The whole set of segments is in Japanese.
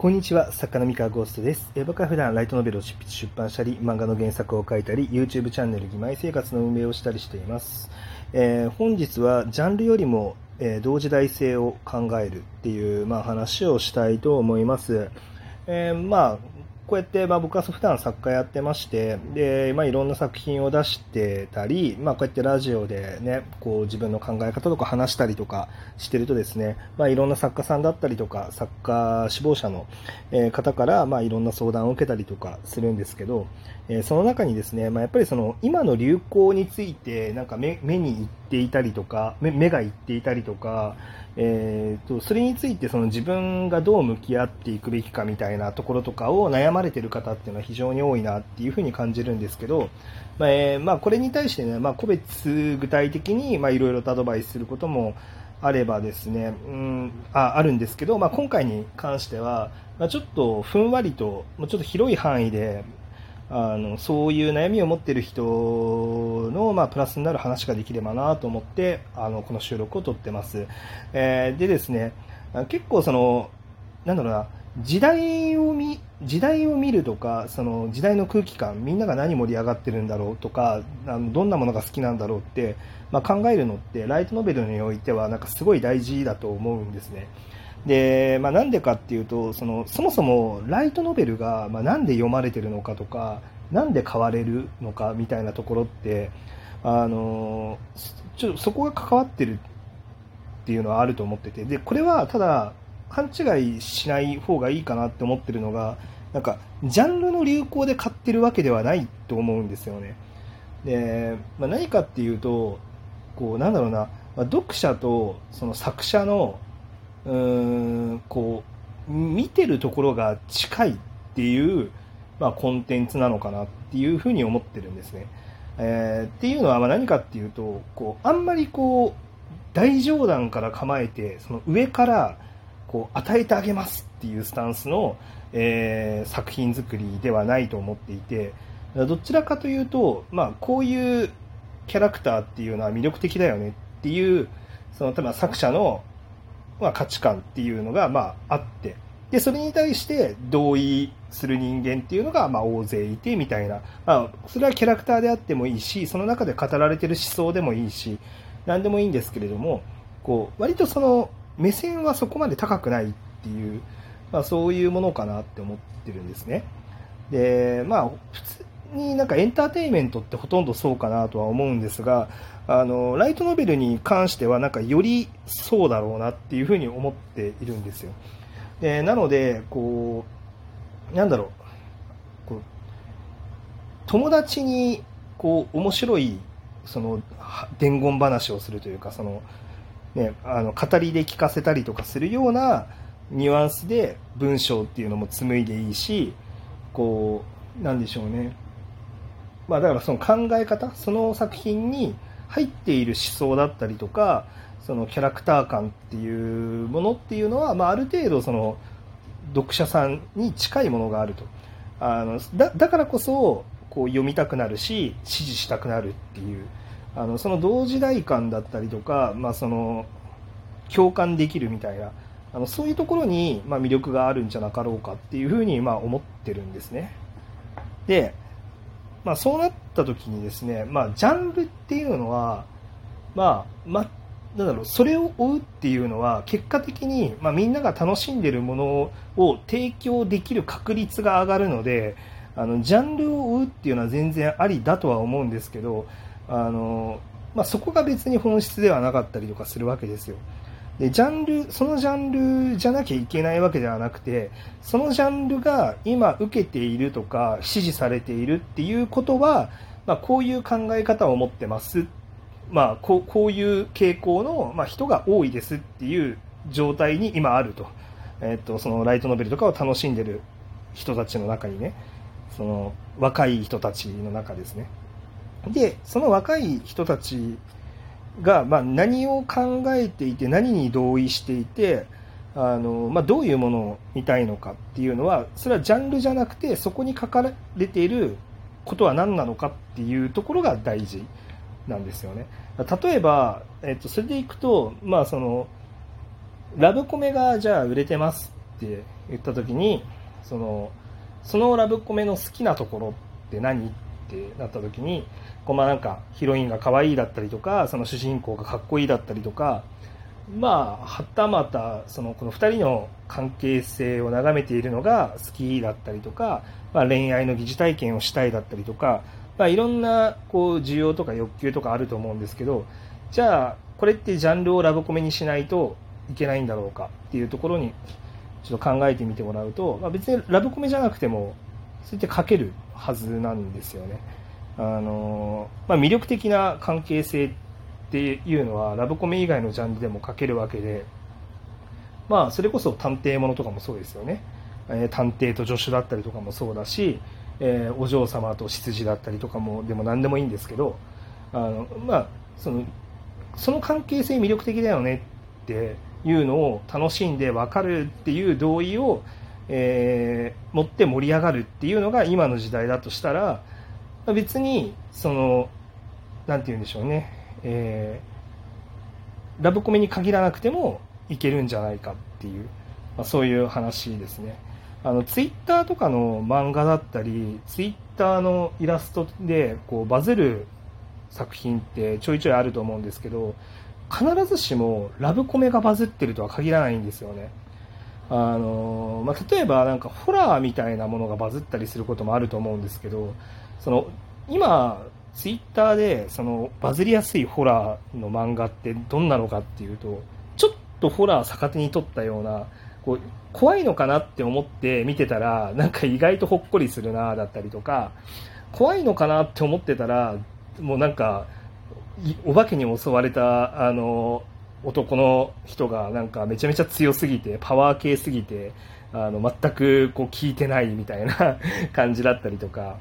こんにちは、作家の三河ゴーストです。え僕は普段ライトノベルを執筆出版したり、漫画の原作を書いたり、YouTube チャンネル義妹生活の運営をしたりしています。えー、本日はジャンルよりも、えー、同時代性を考えるっていう、まあ、話をしたいと思います。えー、まあ、こうやって、まあ、僕は普段作家やってまして、で、まあ、いろんな作品を出してたり、まあ、こうやってラジオでね、こう自分の考え方とか話したりとかしてるとですね、まあ、いろんな作家さんだったりとか、作家志望者の方から、まあ、いろんな相談を受けたりとかするんですけど、えその中にですね、まあ、やっぱりその今の流行についてなんか目目に行ていたりとか目目が行っていたりとか、えーと、それについてその自分がどう向き合っていくべきかみたいなところとかを悩まれている方っていうのは非常に多いなっていうふうに感じるんですけど、まあ、えー、まあ、これに対してね、まあ、個別具体的にいろいろとアドバイスすることもあればですね、うん、ああるんですけど、まあ、今回に関しては、まあ、ちょっとふんわりと、ちょっと広い範囲で、あのそういう悩みを持っている人の、まあ、プラスになる話ができればなと思ってあのこの収録を撮ってます。えー、でですね結構そのなんだろうな時代を見時代を見るとかその時代の空気感みんなが何盛り上がってるんだろうとかあのどんなものが好きなんだろうって、まあ、考えるのってライトノベルにおいてはなんかすごい大事だと思うんですね。で、まあ、なんでかっていうとそのそもそもライトノベルが、まあ、なんで読まれてるのかとかなんで買われるのかみたいなところってあのちょそこが関わってるっていうのはあると思っててでこれはただ勘違いしない方がいいかなって思ってるのがなんかジャンルの流行で買ってるわけではないと思うんですよね。で、まあ、何かっていうとこうなんだろうな、読者とその作者のうーんこう見てるところが近いっていう、まあ、コンテンツなのかなっていうふうに思ってるんですね。えー、っていうのはま何かっていうとこうあんまりこう大冗談から構えてその上からこう与えてあげますっていうスタンスの、えー、作品作りではないと思っていてどちらかというと、まあ、こういうキャラクターっていうのは魅力的だよねっていうその例えば作者のまあ、価値観っていうのが、まあ、あって、で、それに対して同意する人間っていうのが、まあ、大勢いてみたいな、まあ、それはキャラクターであってもいいし、その中で語られてる思想でもいいし、何でもいいんですけれども、こう、割とその、目線はそこまで高くないっていう、まあ、そういうものかなって思ってるんですね。で、まあ、普通になんかエンターテインメントってほとんどそうかなとは思うんですが、あの、ライトノベルに関してはなんかよりそうだろうなっていうふうに思っているんですよ。で、なので、こう、なんだろう、こう友達にこう面白いその伝言話をするというかその、ね、あの語りで聞かせたりとかするようなニュアンスで文章っていうのも紡いでいいしこうなんでしょうねまあ、だからその考え方その作品に入っている思想だったりとかそのキャラクター感っていうものっていうのは、まあ、ある程度その読者さんに近いものがあると。あのだだからこそこう読みたくなるし支持したくなるっていう。あのその同時代感だったりとか、まあ、その共感できるみたいな。あのそういうところに、まあ、魅力があるんじゃなかろうかっていうふうに、まあ、思ってるんですね。でまあ、そうなった時にですね、まあ、ジャンルっていうのは、まあ、まなんだろう、それを追うっていうのは、結果的に、まあ、みんなが楽しんでるものを提供できる確率が上がるので、あの、ジャンルを追うっていうのは全然ありだとは思うんですけど、あの、まあ、そこが別に本質ではなかったりとかするわけですよ。でジャンルそのジャンルじゃなきゃいけないわけではなくてそのジャンルが今受けているとか支持されているっていうことは、まあ、こういう考え方を持ってます、まあ、こうこういう傾向の、まあ、人が多いですっていう状態に今あると,、えっとそのライトノベルとかを楽しんでる人たちの中にねその若い人たちの中ですね。でその若い人たちが、まあ、何を考えていて何に同意していてあの、まあ、どういうものを見たいのかっていうのはそれはジャンルじゃなくてそこに書かれていることは何なのかっていうところが大事なんですよね。例えば、えっと、それでいくと、まあ、そのラブコメがじゃあ売れてますって言った時にそのそのラブコメの好きなところって何ってってなった時にこうまあなんかヒロインが可愛いだったりとかその主人公がかっこいいだったりとかまあはたまたそのこの2人の関係性を眺めているのが好きだったりとか、まあ、恋愛の疑似体験をしたいだったりとか、まあ、いろんなこう需要とか欲求とかあると思うんですけどじゃあこれってジャンルをラブコメにしないといけないんだろうかっていうところにちょっと考えてみてもらうと、まあ、別にラブコメじゃなくてもそうやって書けるはずなんですよね。あのまあ、魅力的な関係性っていうのはラブコメ以外のジャンルでも書けるわけで、まあ、それこそ探偵ものとかもそうですよね、えー、探偵と助手だったりとかもそうだし、えー、お嬢様と執事だったりとかもでも何でもいいんですけどあの、まあ、そのその関係性魅力的だよねっていうのを楽しんで分かるっていう同意を、えー、持って盛り上がるっていうのが今の時代だとしたら別にその何て言うんでしょうね、えー、ラブコメに限らなくてもいけるんじゃないかっていう、まあ、そういう話ですね。あのツイッターとかの漫画だったりツイッターのイラストでこうバズる作品ってちょいちょいあると思うんですけど必ずしもラブコメがバズってるとは限らないんですよね。あのまあ、例えばなんかホラーみたいなものがバズったりすることもあると思うんですけどその今ツイッターでそのバズりやすいホラーの漫画ってどんなのかっていうとちょっとホラー逆手に取ったようなこう怖いのかなって思って見てたらなんか意外とほっこりするなだったりとか怖いのかなって思ってたらもうなんかお化けに襲われたあの男の人がなんかめちゃめちゃ強すぎてパワー系すぎてあの全くこう聞いてないみたいな感じだったりとか。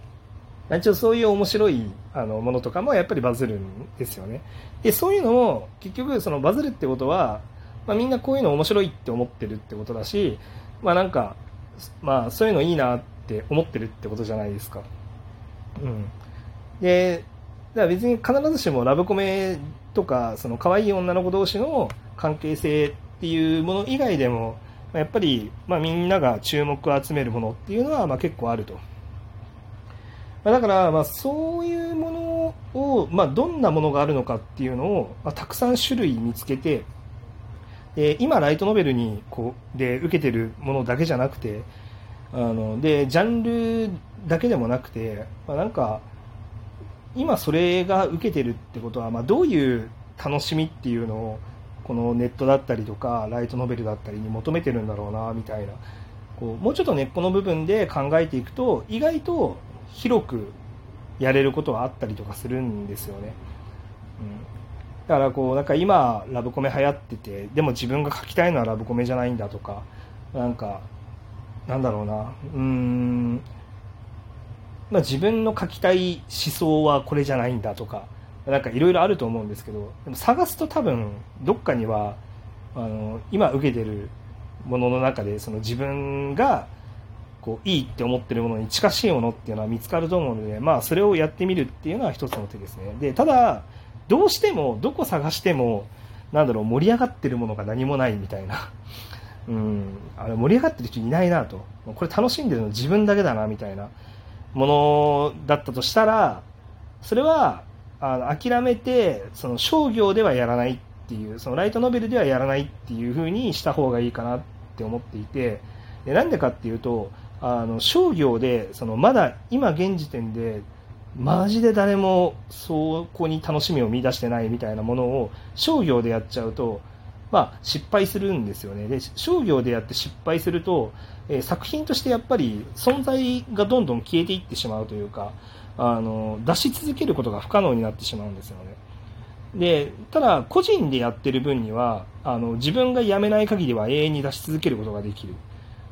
一応そういう面白いあのものとかもやっぱりバズるんですよね。でそういうのも結局そのバズるってことは、まあ、みんなこういうの面白いって思ってるってことだしまあなんかまあそういうのいいなって思ってるってことじゃないですか。うん。でだから別に必ずしもラブコメとかその可愛い女の子同士の関係性っていうもの以外でもやっぱり、まあ、みんなが注目を集めるものっていうのはまあ結構あると。まあ、だからまあそういうものを、まあ、どんなものがあるのかっていうのを、まあ、たくさん種類見つけてで今ライトノベルにこうで受けてるものだけじゃなくてあのでジャンルだけでもなくて、まあ、なんか今それが受けてるってことは、まあ、どういう楽しみっていうのをこのネットだったりとかライトノベルだったりに求めてるんだろうなみたいな。こうもうちょっと根っこの部分で考えていくと意外と広くやれることはあったりとかするんですよね。うん、だからこうなんか今ラブコメ流行っててでも自分が書きたいのはラブコメじゃないんだとかなんかなんだろうな。うーん。まあ、自分の書きたい思想はこれじゃないんだとかなんかいろいろあると思うんですけどでも探すと多分どっかにはあの今受けてるものの中でその自分がこういいって思ってるものに近しいものっていうのは見つかると思うので、まあ、それをやってみるっていうのは一つの手ですね。でただどうしてもどこ探してもなんだろう盛り上がってるものが何もないみたいな、うん、あれ盛り上がってる人いないなと。これ楽しんでるの自分だけだなみたいな。ものだったとしたらそれはあの諦めてその商業ではやらないっていうそのライトノベルではやらないっていう風にした方がいいかなって思っていてでなんでかっていうとあの商業でそのまだ今現時点でマジで誰もそこに楽しみを見出してないみたいなものを商業でやっちゃうとまあ、失敗するんですよね。で商業でやって失敗すると、えー、作品としてやっぱり存在がどんどん消えていってしまうというかあの出し続けることが不可能になってしまうんですよね。でただ個人でやってる分にはあの自分が辞めない限りは永遠に出し続けることができる。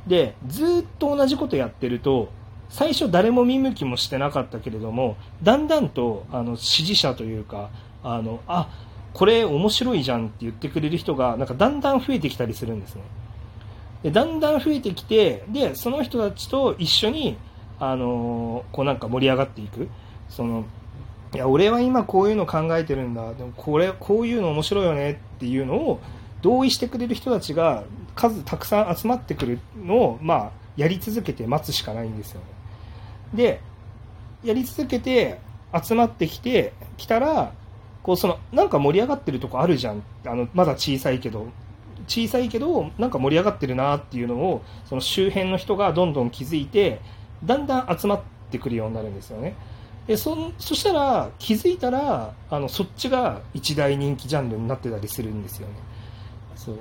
でずっと同じことやってると最初誰も見向きもしてなかったけれどもだんだんとあの支持者というかあのあこれ面白いじゃんって言ってくれる人がなんかだんだん増えてきたりするんですね。でだんだん増えてきてでその人たちと一緒にあのこうなんか盛り上がっていく。そのいや俺は今こういうの考えてるんだ。でもこれこういうの面白いよねっていうのを同意してくれる人たちが数たくさん集まってくるのを、まあ、やり続けて待つしかないんですよね。で、やり続けて集まってきて、きたら、こうそのなんか盛り上がってるとこあるじゃん。あのまだ小さいけど。小さいけどなんか盛り上がってるなっていうのをその周辺の人がどんどん気づいてだんだん集まってくるようになるんですよね。でそそしたら気づいたらあのそっちが一大人気ジャンルになってたりするんですよね。そう。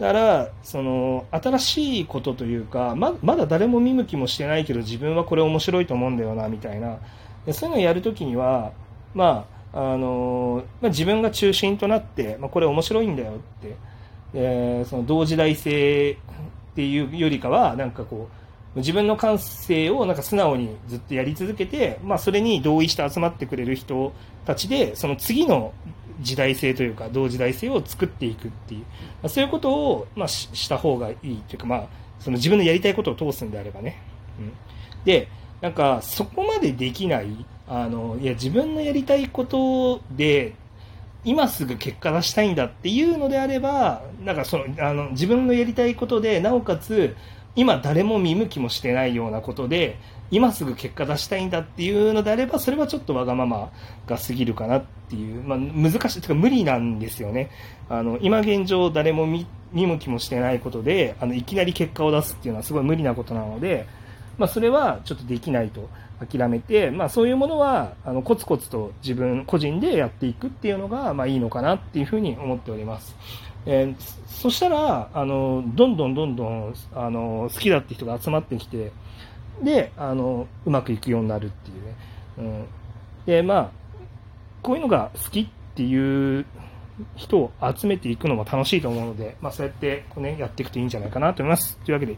だからその新しいことというかままだ誰も見向きもしてないけど自分はこれ面白いと思うんだよなみたいな。でそういうのをやるときにはまああのまあ、自分が中心となって、まあ、これ面白いんだよって、えー、その同時代性っていうよりかはなんかこう自分の感性をなんか素直にずっとやり続けて、まあ、それに同意して集まってくれる人たちでその次の時代性というか同時代性を作っていくっていう、まあ、そういうことを、まあ、した方がいいというか、まあ、その自分のやりたいことを通すんであればね。うん、でなんかそこまでできないあのいや自分のやりたいことで今すぐ結果出したいんだっていうのであればなんかそのあの自分のやりたいことでなおかつ今誰も見向きもしてないようなことで今すぐ結果出したいんだっていうのであればそれはちょっとわがままが過ぎるかなっていう、まあ、難しいというか無理なんですよねあの今現状誰も見向きもしてないことであのいきなり結果を出すっていうのはすごい無理なことなので、まあ、それはちょっとできないと。諦めて、まあ、そういうものはあのコツコツと自分個人でやっていくっていうのが、まあ、いいのかなっていうふうに思っております。えー、そしたらあのどんどんどんどんあの好きだって人が集まってきてであのうまくいくようになるっていうね、うん、でまあこういうのが好きっていう人を集めていくのも楽しいと思うので、まあ、そうやってこう、ね、やっていくといいんじゃないかなと思います。というわけで